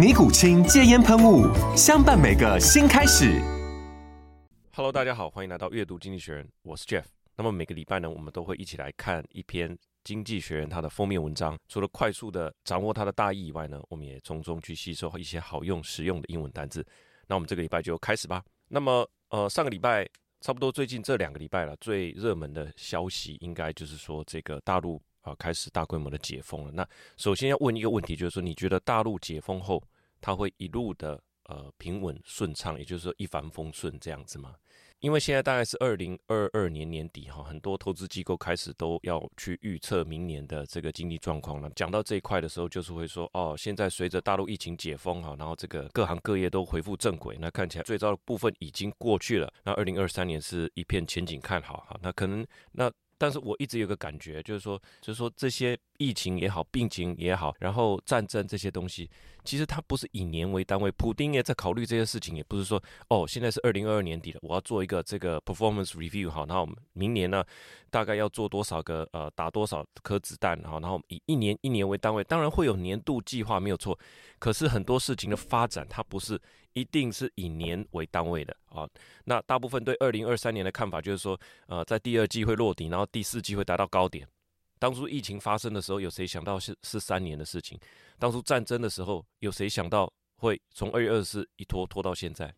尼古清戒烟喷雾，相伴每个新开始。Hello，大家好，欢迎来到阅读经济学人，我是 Jeff。那么每个礼拜呢，我们都会一起来看一篇经济学人它的封面文章。除了快速的掌握它的大意以外呢，我们也从中去吸收一些好用、实用的英文单字。那我们这个礼拜就开始吧。那么呃，上个礼拜差不多最近这两个礼拜了，最热门的消息应该就是说这个大陆。啊，开始大规模的解封了。那首先要问一个问题，就是说，你觉得大陆解封后，它会一路的呃平稳顺畅，也就是说一帆风顺这样子吗？因为现在大概是二零二二年年底哈，很多投资机构开始都要去预测明年的这个经济状况了。讲到这一块的时候，就是会说哦，现在随着大陆疫情解封哈，然后这个各行各业都恢复正轨，那看起来最糟的部分已经过去了。那二零二三年是一片前景看好哈，那可能那。但是我一直有个感觉，就是说，就是说这些疫情也好，病情也好，然后战争这些东西，其实它不是以年为单位。普丁也在考虑这些事情，也不是说哦，现在是二零二二年底了，我要做一个这个 performance review 好，然后明年呢，大概要做多少个呃，打多少颗子弹好，然后以一年一年为单位，当然会有年度计划没有错，可是很多事情的发展它不是。一定是以年为单位的啊。那大部分对二零二三年的看法就是说，呃，在第二季会落底，然后第四季会达到高点。当初疫情发生的时候，有谁想到是是三年的事情？当初战争的时候，有谁想到会从二月二十四一拖拖到现在？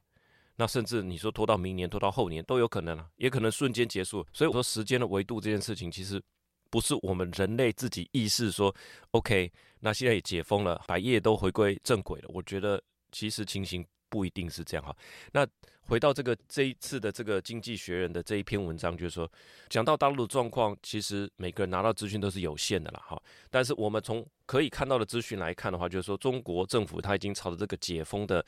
那甚至你说拖到明年、拖到后年都有可能啊，也可能瞬间结束。所以我说，时间的维度这件事情，其实不是我们人类自己意识说 OK，那现在也解封了，百业都回归正轨了。我觉得其实情形。不一定是这样哈。那回到这个这一次的这个《经济学人》的这一篇文章，就是说，讲到大陆的状况，其实每个人拿到资讯都是有限的了哈。但是我们从可以看到的资讯来看的话，就是说，中国政府它已经朝着这个解封的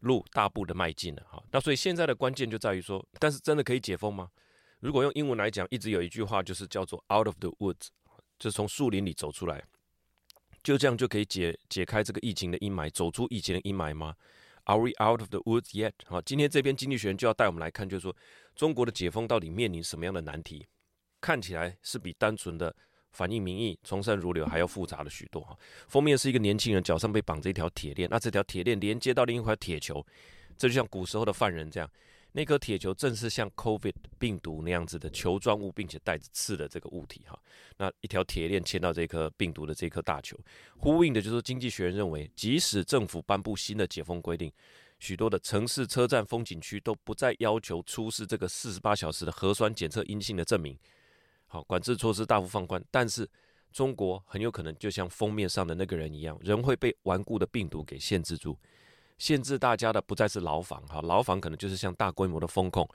路大步的迈进了哈。那所以现在的关键就在于说，但是真的可以解封吗？如果用英文来讲，一直有一句话就是叫做 “out of the woods”，就是从树林里走出来，就这样就可以解解开这个疫情的阴霾，走出疫情的阴霾吗？Are we out of the woods yet？好，今天这边经济学人就要带我们来看，就是说中国的解封到底面临什么样的难题？看起来是比单纯的反映民意、从善如流还要复杂了许多。哈，封面是一个年轻人脚上被绑着一条铁链，那这条铁链连接到另一块铁球，这就像古时候的犯人这样。那颗铁球正是像 COVID 病毒那样子的球状物，并且带着刺的这个物体哈。那一条铁链牵到这颗病毒的这颗大球，呼应的就是经济学人认为，即使政府颁布新的解封规定，许多的城市、车站、风景区都不再要求出示这个四十八小时的核酸检测阴性的证明。好，管制措施大幅放宽，但是中国很有可能就像封面上的那个人一样，仍会被顽固的病毒给限制住。限制大家的不再是牢房哈，牢房可能就是像大规模的封控，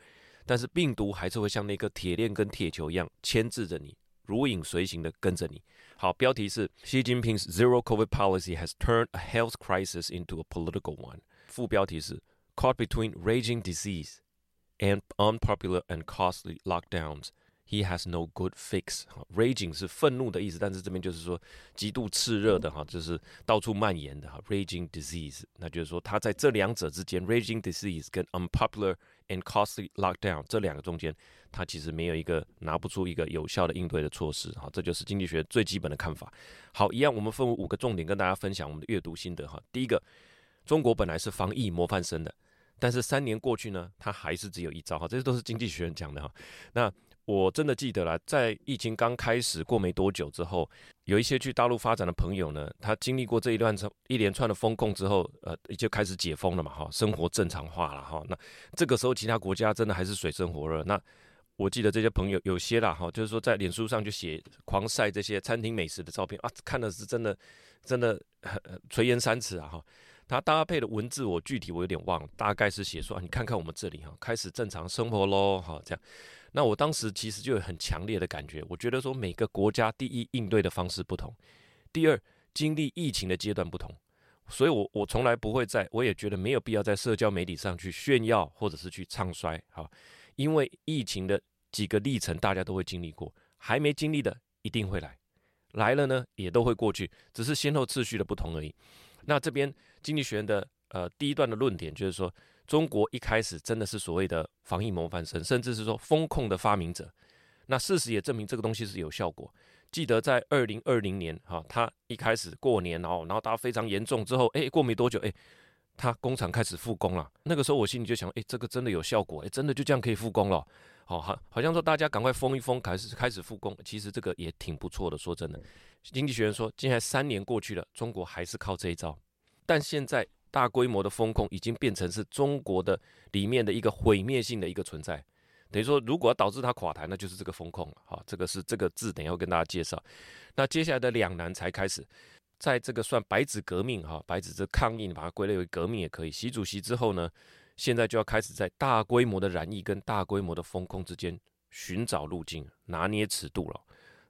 但是病毒还是会像那个铁链跟铁球一样牵制着你，如影随形的跟着你。好，标题是 Xi Jinping's Zero COVID Policy has turned a health crisis into a political one。副标题是 Caught between raging disease and unpopular and costly lockdowns。He has no good fix。Raging 是愤怒的意思，但是这边就是说极度炽热的哈，就是到处蔓延的哈。Raging disease，那就是说他在这两者之间，Raging disease 跟 unpopular and costly lockdown 这两个中间，他其实没有一个拿不出一个有效的应对的措施哈。这就是经济学最基本的看法。好，一样我们分为五个重点跟大家分享我们的阅读心得哈。第一个，中国本来是防疫模范生的，但是三年过去呢，他还是只有一招哈。这些都是经济学人讲的哈。那我真的记得了，在疫情刚开始过没多久之后，有一些去大陆发展的朋友呢，他经历过这一段一连串的封控之后，呃，就开始解封了嘛，哈，生活正常化了，哈。那这个时候，其他国家真的还是水深火热。那我记得这些朋友有些啦，哈，就是说在脸书上就写狂晒这些餐厅美食的照片啊，看的是真的，真的很垂涎三尺啊，哈。他搭配的文字我具体我有点忘了，大概是写说啊，你看看我们这里哈，开始正常生活喽，哈，这样。那我当时其实就有很强烈的感觉，我觉得说每个国家第一应对的方式不同，第二经历疫情的阶段不同，所以我我从来不会在，我也觉得没有必要在社交媒体上去炫耀或者是去唱衰，哈，因为疫情的几个历程大家都会经历过，还没经历的一定会来，来了呢也都会过去，只是先后次序的不同而已。那这边经济学人的呃第一段的论点就是说，中国一开始真的是所谓的防疫模范生，甚至是说风控的发明者。那事实也证明这个东西是有效果。记得在二零二零年哈，他一开始过年然后，然后大家非常严重之后，哎，过没多久，哎，他工厂开始复工了。那个时候我心里就想，哎，这个真的有效果，哎，真的就这样可以复工了。好，好，好像说大家赶快封一封，开始开始复工，其实这个也挺不错的。说真的。经济学人说，接下来三年过去了，中国还是靠这一招。但现在大规模的封控已经变成是中国的里面的一个毁灭性的一个存在。等于说，如果要导致它垮台，那就是这个封控了。哈，这个是这个字，等下要跟大家介绍。那接下来的两难才开始，在这个算白纸革命哈，白纸这抗议，你把它归类为革命也可以。习主席之后呢，现在就要开始在大规模的染疫跟大规模的封控之间寻找路径，拿捏尺度了。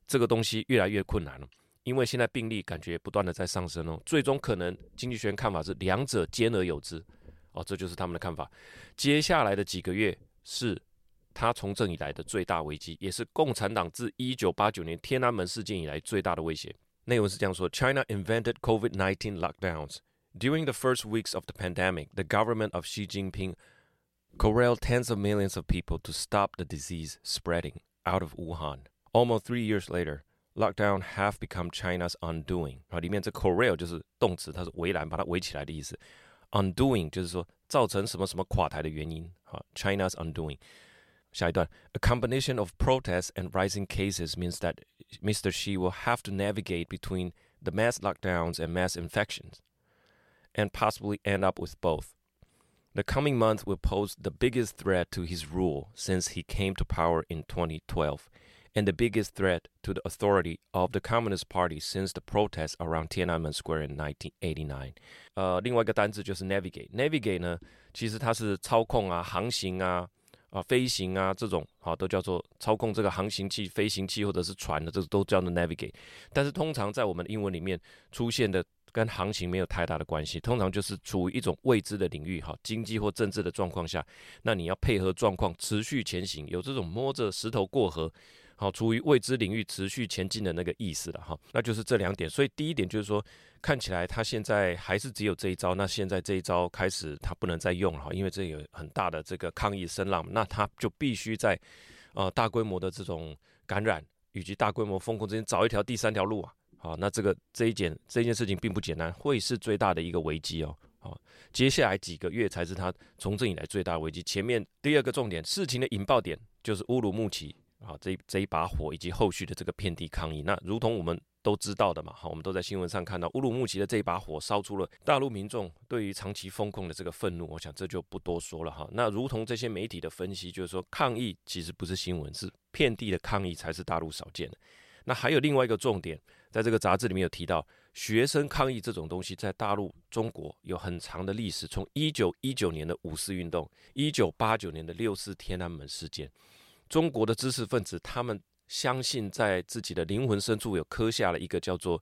这个东西越来越困难了。因为现在病例感觉不断的在上升哦，最终可能经济学人看法是两者兼而有之哦，这就是他们的看法。接下来的几个月是他从政以来的最大危机，也是共产党自一九八九年天安门事件以来最大的威胁。内容是这样说：China invented COVID-19 lockdowns. During the first weeks of the pandemic, the government of Xi Jinping corralled tens of millions of people to stop the disease spreading out of Wuhan. Almost three years later. Lockdown have become China's undoing 啊，里面这 corral 就是动词，它是围栏，把它围起来的意思。Undoing 就是说造成什么什么垮台的原因。好，China's undoing。下一段，A combination of protests and rising cases means that Mr. Xi will have to navigate between the mass lockdowns and mass infections, and possibly end up with both. The coming month will pose the biggest threat to his rule since he came to power in 2012. And the biggest threat to the authority of the Communist Party since the protests around Tiananmen Square in 1989。呃，另外一个单字就是 navigate。navigate 呢，其实它是操控啊、航行啊、啊飞行啊这种，好、啊、都叫做操控这个航行器、飞行器或者是船的，这都叫做 navigate。但是通常在我们的英文里面出现的 跟行情没有太大的关系，通常就是处于一种未知的领域，哈，经济或政治的状况下，那你要配合状况持续前行，有这种摸着石头过河。好，处于未知领域持续前进的那个意思了哈，那就是这两点。所以第一点就是说，看起来他现在还是只有这一招。那现在这一招开始他不能再用了哈，因为这有很大的这个抗议声浪，那他就必须在呃大规模的这种感染以及大规模封控之间找一条第三条路啊。好，那这个这一件这件事情并不简单，会是最大的一个危机哦。好，接下来几个月才是他从政以来最大的危机。前面第二个重点，事情的引爆点就是乌鲁木齐。好，这这一把火以及后续的这个遍地抗议，那如同我们都知道的嘛，好，我们都在新闻上看到乌鲁木齐的这一把火烧出了大陆民众对于长期封控的这个愤怒，我想这就不多说了哈。那如同这些媒体的分析，就是说抗议其实不是新闻，是遍地的抗议才是大陆少见的。那还有另外一个重点，在这个杂志里面有提到，学生抗议这种东西在大陆中国有很长的历史，从一九一九年的五四运动，一九八九年的六四天安门事件。中国的知识分子，他们相信在自己的灵魂深处有刻下了一个叫做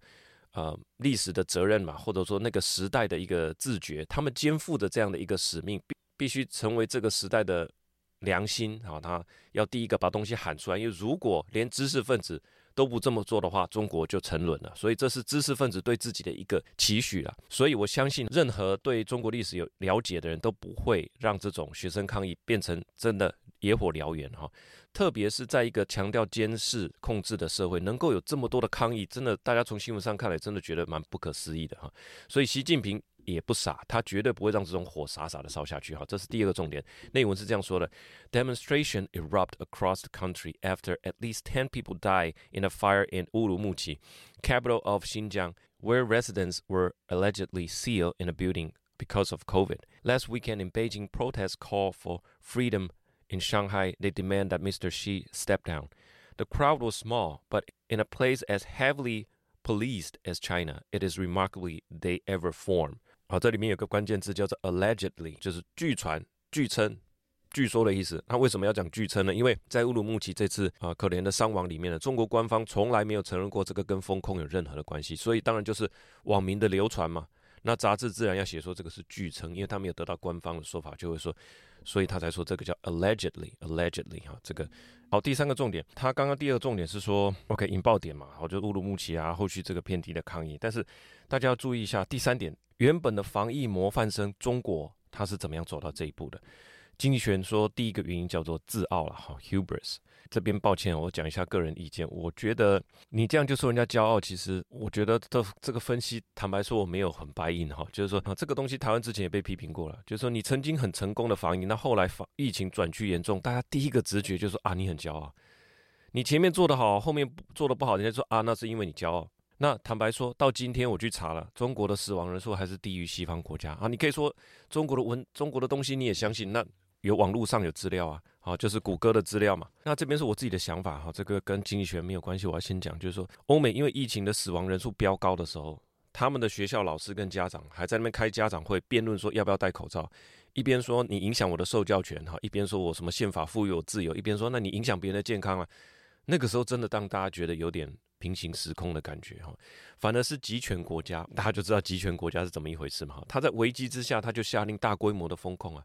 呃历史的责任嘛，或者说那个时代的一个自觉，他们肩负着这样的一个使命，必必须成为这个时代的良心啊，他要第一个把东西喊出来，因为如果连知识分子都不这么做的话，中国就沉沦了。所以这是知识分子对自己的一个期许了。所以我相信，任何对中国历史有了解的人都不会让这种学生抗议变成真的野火燎原哈。特别是在一个强调监视控制的社会，能够有这么多的抗议，真的，大家从新闻上看来，真的觉得蛮不可思议的哈。所以，习近平也不傻，他绝对不会让这种火傻傻的烧下去。哈，这是第二个重点。内文是这样说的：Demonstration erupt across the country after at least ten people die in a fire in Urumqi, capital of Xinjiang, where residents were allegedly sealed in a building because of COVID. Last weekend in Beijing, protests called for freedom. In Shanghai, they demand that Mr. Xi step down. The crowd was small, but in a place as heavily policed as China, it is remarkably they ever form. 好，这里面有个关键字叫做 allegedly，就是据传、据称、据说的意思。那为什么要讲据称呢？因为在乌鲁木齐这次啊可怜的伤亡里面呢，中国官方从来没有承认过这个跟风控有任何的关系，所以当然就是网民的流传嘛。那杂志自然要写说这个是据称，因为他没有得到官方的说法，就会说，所以他才说这个叫 allegedly，allegedly 哈，这个好。第三个重点，他刚刚第二个重点是说，OK 引爆点嘛，好，就乌鲁木齐啊，后续这个遍地的抗议，但是大家要注意一下第三点。原本的防疫模范生中国，他是怎么样走到这一步的？经济学人说，第一个原因叫做自傲了哈，hubris。这边抱歉，我讲一下个人意见。我觉得你这样就说人家骄傲，其实我觉得这这个分析，坦白说我没有很 buy in 哈，就是说啊，这个东西台湾之前也被批评过了，就是说你曾经很成功的防疫，那后来防疫情转趋严重，大家第一个直觉就是说啊，你很骄傲，你前面做得好，后面做得不好，人家说啊，那是因为你骄傲。那坦白说，到今天我去查了，中国的死亡人数还是低于西方国家啊。你可以说中国的文，中国的东西你也相信？那有网络上有资料啊，好，就是谷歌的资料嘛。那这边是我自己的想法哈，这个跟经济学没有关系。我要先讲，就是说欧美因为疫情的死亡人数飙高的时候，他们的学校老师跟家长还在那边开家长会辩论说要不要戴口罩，一边说你影响我的受教权哈，一边说我什么宪法赋予我自由，一边说那你影响别人的健康啊。那个时候真的让大家觉得有点。平行时空的感觉哈，反而是集权国家，大家就知道集权国家是怎么一回事嘛。他在危机之下，他就下令大规模的封控啊，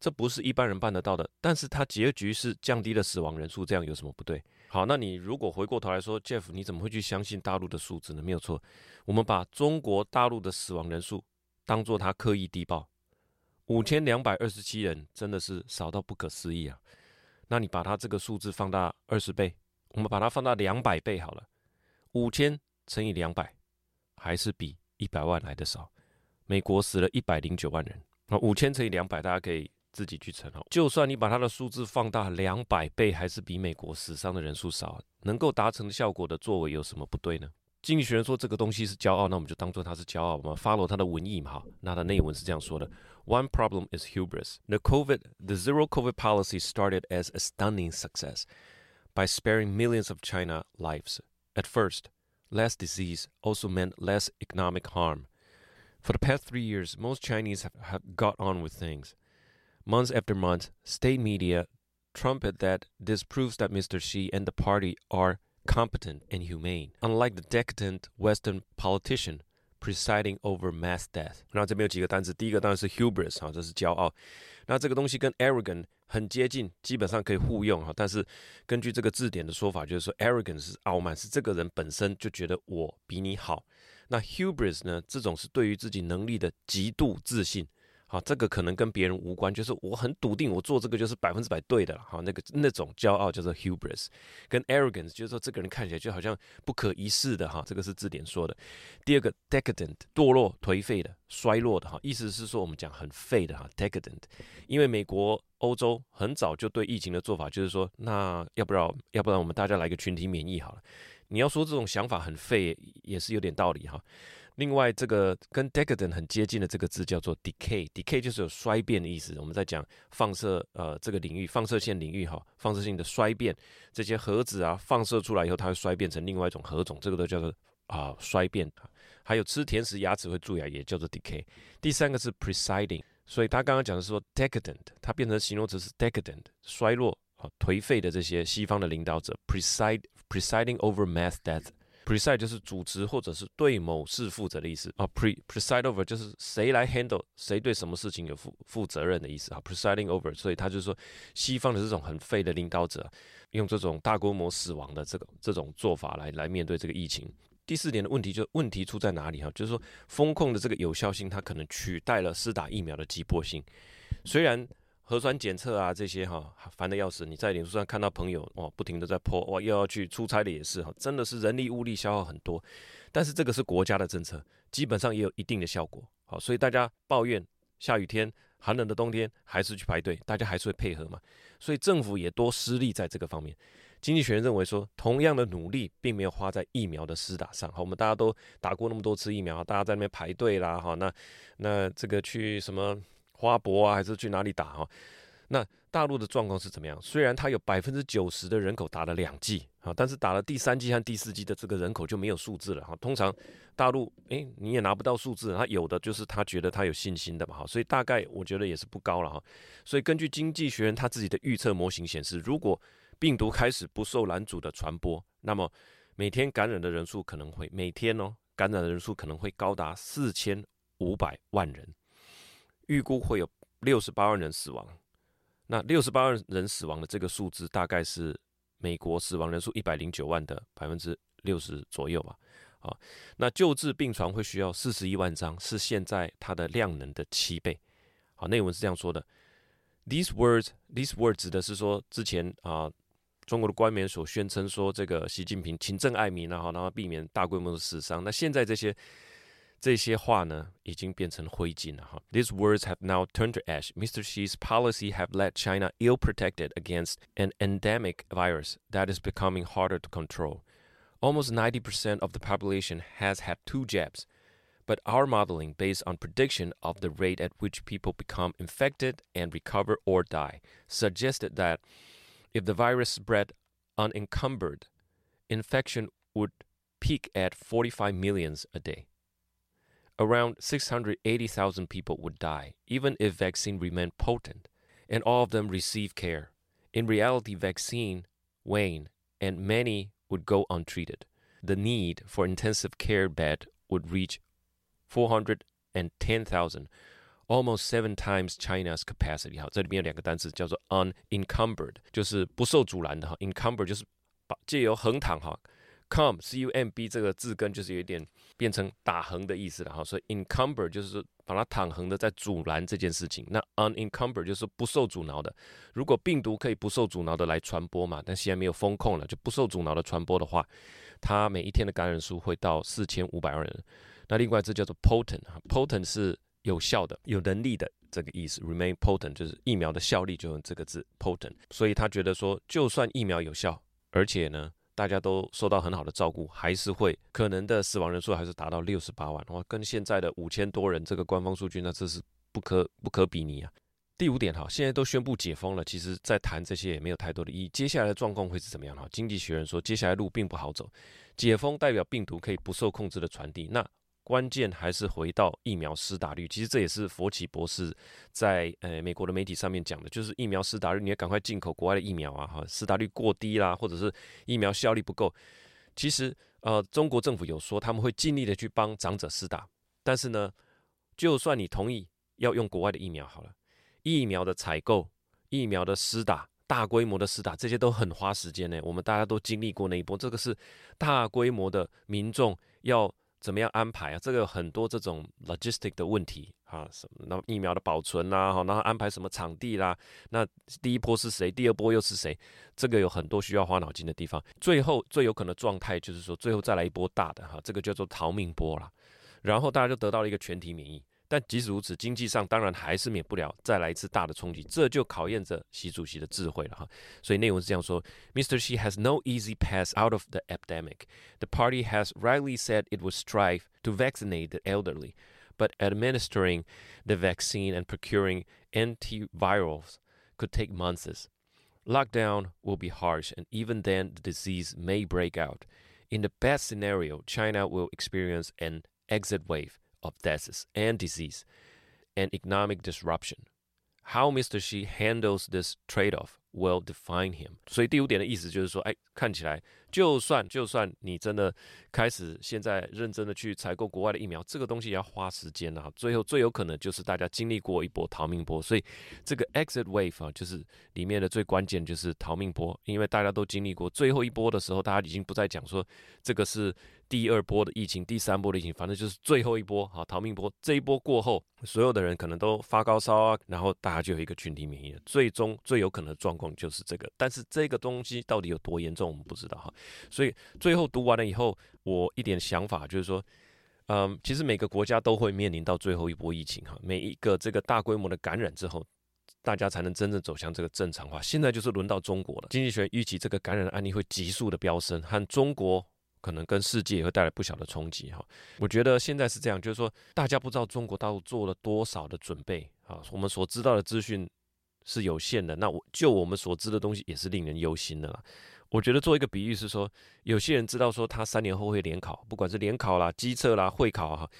这不是一般人办得到的。但是他结局是降低了死亡人数，这样有什么不对？好，那你如果回过头来说，Jeff，你怎么会去相信大陆的数字呢？没有错，我们把中国大陆的死亡人数当做他刻意低报，五千两百二十七人，真的是少到不可思议啊。那你把它这个数字放大二十倍，我们把它放大两百倍好了。五千乘以两百，还是比一百万来的少。美国死了一百零九万人，那五千乘以两百，大家可以自己去乘。就算你把它的数字放大两百倍，还是比美国死伤的人数少。能够达成效果的作为有什么不对呢？经济学人说这个东西是骄傲，那我们就当做它是骄傲嘛，follow 它的文意嘛。哈那它内文是这样说的：One problem is hubris. The COVID, the zero COVID policy started as a stunning success by sparing millions of China lives. At first, less disease also meant less economic harm. For the past three years, most Chinese have, have got on with things. Month after month, state media trumpet that this proves that Mr. Xi and the party are competent and humane, unlike the decadent Western politician presiding over mass death。然后这边有几个单词，第一个当然是 hubris，哈，这是骄傲。那这个东西跟 arrogant 很接近，基本上可以互用哈。但是根据这个字典的说法，就是说 arrogant 是傲慢，是这个人本身就觉得我比你好。那 hubris 呢？这种是对于自己能力的极度自信。好，这个可能跟别人无关，就是我很笃定，我做这个就是百分之百对的了。好，那个那种骄傲叫做 hubris，跟 arrogance 就是说这个人看起来就好像不可一世的哈。这个是字典说的。第二个 decadent，堕落、颓废的、衰落的哈，意思是说我们讲很废的哈，decadent。因为美国、欧洲很早就对疫情的做法就是说，那要不然要不然我们大家来个群体免疫好了。你要说这种想法很废，也是有点道理哈。另外，这个跟 decadent 很接近的这个字叫做 decay，decay 就是有衰变的意思。我们在讲放射呃这个领域，放射线领域哈，放射性的衰变，这些核子啊放射出来以后，它会衰变成另外一种核种，这个都叫做啊衰变。还有吃甜食牙齿会蛀牙，也叫做 decay。第三个是 presiding，所以他刚刚讲的是说 decadent，它变成形容词是 decadent，衰落啊颓废的这些西方的领导者 preside presiding over mass death。Preside 就是主持或者是对某事负责的意思啊。Pre preside over 就是谁来 handle 谁对什么事情有负负责任的意思啊。Presiding over，所以他就是说西方的这种很废的领导者，用这种大规模死亡的这个这种做法来来面对这个疫情。第四点的问题就问题出在哪里哈？就是说封控的这个有效性，它可能取代了施打疫苗的急迫性，虽然。核酸检测啊，这些哈烦得要死。你在脸书上看到朋友哦，不停的在泼哇，又要去出差的也是哈，真的是人力物力消耗很多。但是这个是国家的政策，基本上也有一定的效果。好，所以大家抱怨下雨天、寒冷的冬天还是去排队，大家还是会配合嘛。所以政府也多施力在这个方面。经济学人认为说，同样的努力并没有花在疫苗的施打上。好，我们大家都打过那么多次疫苗，大家在那边排队啦，哈，那那这个去什么花博啊，还是去哪里打哈？那大陆的状况是怎么样？虽然它有百分之九十的人口打了两剂啊，但是打了第三剂和第四剂的这个人口就没有数字了哈。通常大陆诶，你也拿不到数字，他有的就是他觉得他有信心的嘛哈，所以大概我觉得也是不高了哈。所以根据经济学人他自己的预测模型显示，如果病毒开始不受拦阻的传播，那么每天感染的人数可能会每天哦，感染的人数可能会高达四千五百万人，预估会有六十八万人死亡。那六十八万人死亡的这个数字，大概是美国死亡人数一百零九万的百分之六十左右吧。啊，那救治病床会需要四十一万张，是现在它的量能的七倍。好，内文是这样说的：These words, these words 指的是说之前啊。中国的官员所宣称说，这个习近平勤政爱民，然后然后避免大规模的死伤。那现在这些这些话呢，已经变成灰烬了哈。These words have now turned to ash. Mr. Xi's policy have led China ill protected against an endemic virus that is becoming harder to control. Almost 90% of the population has had two jabs, but our modeling, based on prediction of the rate at which people become infected and recover or die, suggested that If the virus spread unencumbered, infection would peak at 45 million a day. Around 680,000 people would die, even if vaccine remained potent, and all of them receive care. In reality, vaccine wane, and many would go untreated. The need for intensive care bed would reach 410,000. Almost seven times China's capacity。哈，这里面有两个单词叫做 unencumbered，就是不受阻拦的哈。encumber 就是把借由横躺哈，com c u m b 这个字根就是有点 变成打横的意思了哈。所以 encumber 就是把它躺横的在阻拦这件事情。那 unencumber 就是不受阻挠的。如果病毒可以不受阻挠的来传播嘛，但现在没有封控了，就不受阻挠的传播的话，它每一天的感染数会到四千五百万人。那另外这叫做 potent 哈，potent 是。有效的、有能力的这个意思，remain potent 就是疫苗的效力就用这个字 potent，所以他觉得说，就算疫苗有效，而且呢，大家都受到很好的照顾，还是会可能的死亡人数还是达到六十八万，哇，跟现在的五千多人这个官方数据，那这是不可不可比拟啊。第五点哈，现在都宣布解封了，其实在谈这些也没有太多的意义。接下来的状况会是怎么样哈？经济学人说，接下来路并不好走，解封代表病毒可以不受控制的传递，那。关键还是回到疫苗施打率，其实这也是佛奇博士在呃美国的媒体上面讲的，就是疫苗施打率，你要赶快进口国外的疫苗啊，哈，施打率过低啦，或者是疫苗效力不够。其实呃，中国政府有说他们会尽力的去帮长者施打，但是呢，就算你同意要用国外的疫苗好了，疫苗的采购、疫苗的施打、大规模的施打，这些都很花时间呢。我们大家都经历过那一波，这个是大规模的民众要。怎么样安排啊？这个有很多这种 logistic 的问题啊，什么那疫苗的保存啦，哈，然后安排什么场地啦，那第一波是谁？第二波又是谁？这个有很多需要花脑筋的地方。最后最有可能状态就是说，最后再来一波大的哈，这个叫做逃命波啦，然后大家就得到了一个全体免疫。但即使如此，经济上当然还是免不了再来一次大的冲击，这就考验着习主席的智慧了哈。所以内容是这样说：Mr. Xi has no easy path out of the epidemic. The party has rightly said it would strive to vaccinate the elderly, but administering the vaccine and procuring antivirals could take months. Lockdown will be harsh, and even then, the disease may break out. In the best scenario, China will experience an exit wave. Of deaths and disease and economic disruption. How Mr. Xi handles this trade-off will define him. 所以第五点的意思就是说，哎，看起来。 就算就算你真的开始现在认真的去采购国外的疫苗，这个东西也要花时间啊。最后最有可能就是大家经历过一波逃命波，所以这个 exit wave 啊，就是里面的最关键就是逃命波，因为大家都经历过最后一波的时候，大家已经不再讲说这个是第二波的疫情、第三波的疫情，反正就是最后一波好，逃命波。这一波过后，所有的人可能都发高烧啊，然后大家就有一个群体免疫了。最终最有可能的状况就是这个，但是这个东西到底有多严重，我们不知道哈。所以最后读完了以后，我一点想法就是说，嗯，其实每个国家都会面临到最后一波疫情哈，每一个这个大规模的感染之后，大家才能真正走向这个正常化。现在就是轮到中国了，经济学预期这个感染的案例会急速的飙升，和中国。可能跟世界也会带来不小的冲击哈，我觉得现在是这样，就是说大家不知道中国大陆做了多少的准备啊，我们所知道的资讯是有限的，那我就我们所知的东西也是令人忧心的啦。我觉得做一个比喻是说，有些人知道说他三年后会联考，不管是联考啦、机测啦、会考哈。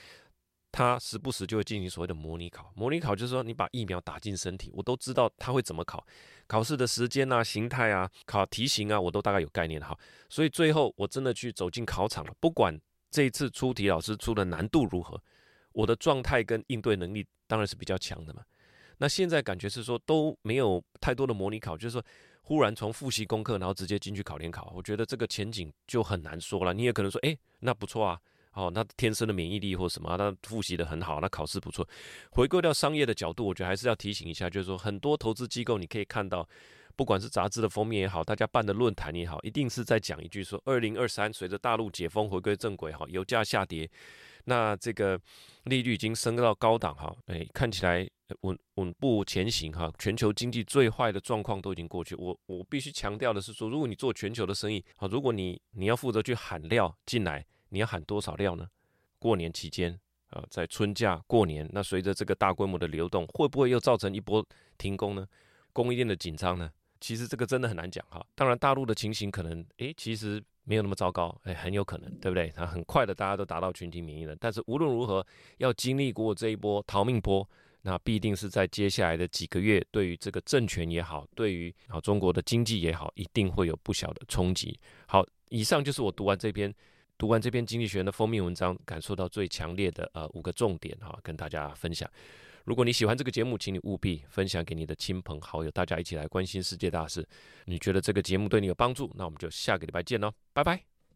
他时不时就会进行所谓的模拟考，模拟考就是说你把疫苗打进身体，我都知道他会怎么考，考试的时间啊、形态啊、考题型啊，我都大概有概念哈。所以最后我真的去走进考场了，不管这一次出题老师出的难度如何，我的状态跟应对能力当然是比较强的嘛。那现在感觉是说都没有太多的模拟考，就是说忽然从复习功课然后直接进去考联考，我觉得这个前景就很难说了。你也可能说，诶，那不错啊。哦，那天生的免疫力或什么，那复习的很好，那考试不错。回归到商业的角度，我觉得还是要提醒一下，就是说很多投资机构，你可以看到，不管是杂志的封面也好，大家办的论坛也好，一定是在讲一句说，二零二三随着大陆解封回归正轨，哈，油价下跌，那这个利率已经升到高档，哈，哎，看起来稳稳步前行，哈，全球经济最坏的状况都已经过去。我我必须强调的是说，如果你做全球的生意，好，如果你你要负责去喊料进来。你要喊多少料呢？过年期间啊、呃，在春假过年，那随着这个大规模的流动，会不会又造成一波停工呢？供应链的紧张呢？其实这个真的很难讲哈。当然，大陆的情形可能诶，其实没有那么糟糕，诶，很有可能，对不对？它很快的，大家都达到群体免疫了。但是无论如何，要经历过这一波逃命波，那必定是在接下来的几个月，对于这个政权也好，对于啊中国的经济也好，一定会有不小的冲击。好，以上就是我读完这篇。读完这篇经济学的封面文章，感受到最强烈的呃五个重点哈，跟大家分享。如果你喜欢这个节目，请你务必分享给你的亲朋好友，大家一起来关心世界大事。你觉得这个节目对你有帮助？那我们就下个礼拜见喽，拜拜。